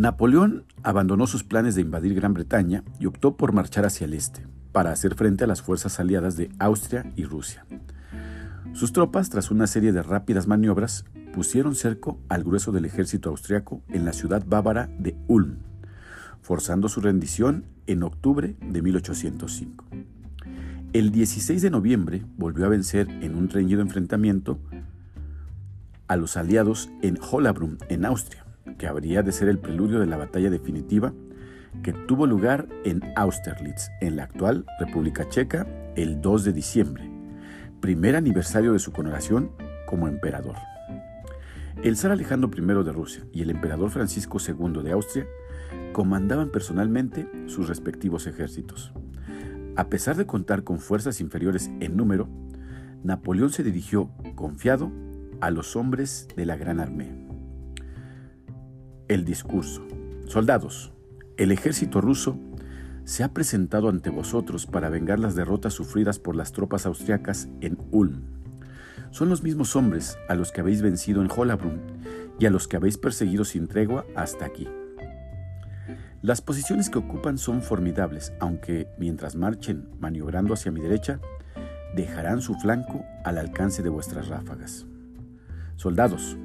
Napoleón abandonó sus planes de invadir Gran Bretaña y optó por marchar hacia el este, para hacer frente a las fuerzas aliadas de Austria y Rusia. Sus tropas, tras una serie de rápidas maniobras, pusieron cerco al grueso del ejército austriaco en la ciudad bávara de Ulm, forzando su rendición en octubre de 1805. El 16 de noviembre volvió a vencer en un reñido enfrentamiento a los aliados en Hollabrunn, en Austria, que habría de ser el preludio de la batalla definitiva que tuvo lugar en Austerlitz, en la actual República Checa, el 2 de diciembre, primer aniversario de su coronación como emperador. El zar Alejandro I de Rusia y el emperador Francisco II de Austria comandaban personalmente sus respectivos ejércitos. A pesar de contar con fuerzas inferiores en número, Napoleón se dirigió, confiado, a los hombres de la Gran Armée. El discurso. Soldados, el ejército ruso se ha presentado ante vosotros para vengar las derrotas sufridas por las tropas austriacas en Ulm. Son los mismos hombres a los que habéis vencido en Hollabrunn y a los que habéis perseguido sin tregua hasta aquí. Las posiciones que ocupan son formidables, aunque mientras marchen maniobrando hacia mi derecha, dejarán su flanco al alcance de vuestras ráfagas. Soldados,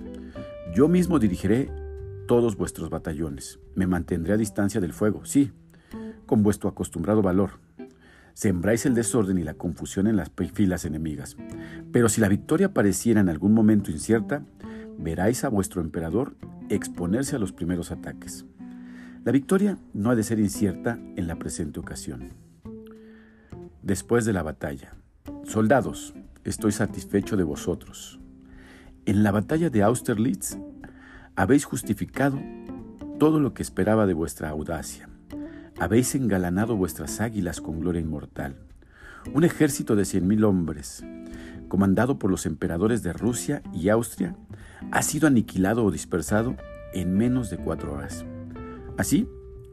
yo mismo dirigiré todos vuestros batallones. Me mantendré a distancia del fuego, sí, con vuestro acostumbrado valor. Sembráis el desorden y la confusión en las filas enemigas. Pero si la victoria pareciera en algún momento incierta, veráis a vuestro emperador exponerse a los primeros ataques. La victoria no ha de ser incierta en la presente ocasión. Después de la batalla, soldados, estoy satisfecho de vosotros. En la batalla de Austerlitz habéis justificado todo lo que esperaba de vuestra audacia. Habéis engalanado vuestras águilas con gloria inmortal. Un ejército de cien mil hombres, comandado por los emperadores de Rusia y Austria, ha sido aniquilado o dispersado en menos de cuatro horas. Así,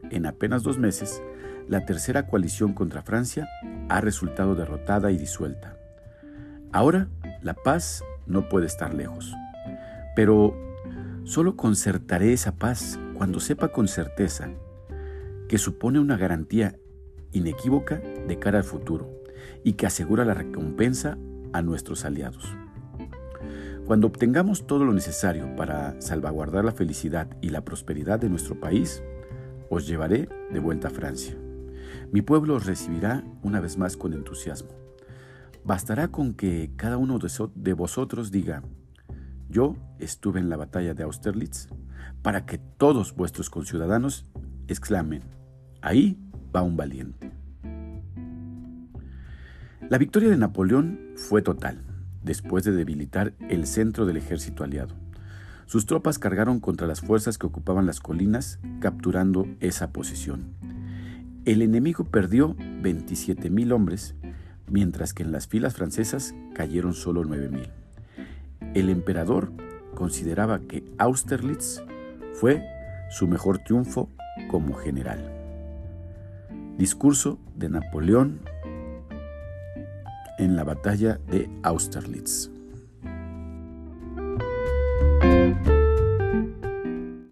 en apenas dos meses, la tercera coalición contra Francia ha resultado derrotada y disuelta. Ahora, la paz no puede estar lejos. Pero solo concertaré esa paz cuando sepa con certeza que supone una garantía inequívoca de cara al futuro y que asegura la recompensa a nuestros aliados. Cuando obtengamos todo lo necesario para salvaguardar la felicidad y la prosperidad de nuestro país, os llevaré de vuelta a Francia. Mi pueblo os recibirá una vez más con entusiasmo. Bastará con que cada uno de vosotros diga, yo estuve en la batalla de Austerlitz, para que todos vuestros conciudadanos exclamen, ahí va un valiente. La victoria de Napoleón fue total, después de debilitar el centro del ejército aliado. Sus tropas cargaron contra las fuerzas que ocupaban las colinas, capturando esa posición. El enemigo perdió 27.000 hombres, mientras que en las filas francesas cayeron solo 9.000. El emperador consideraba que Austerlitz fue su mejor triunfo como general. Discurso de Napoleón en la batalla de Austerlitz.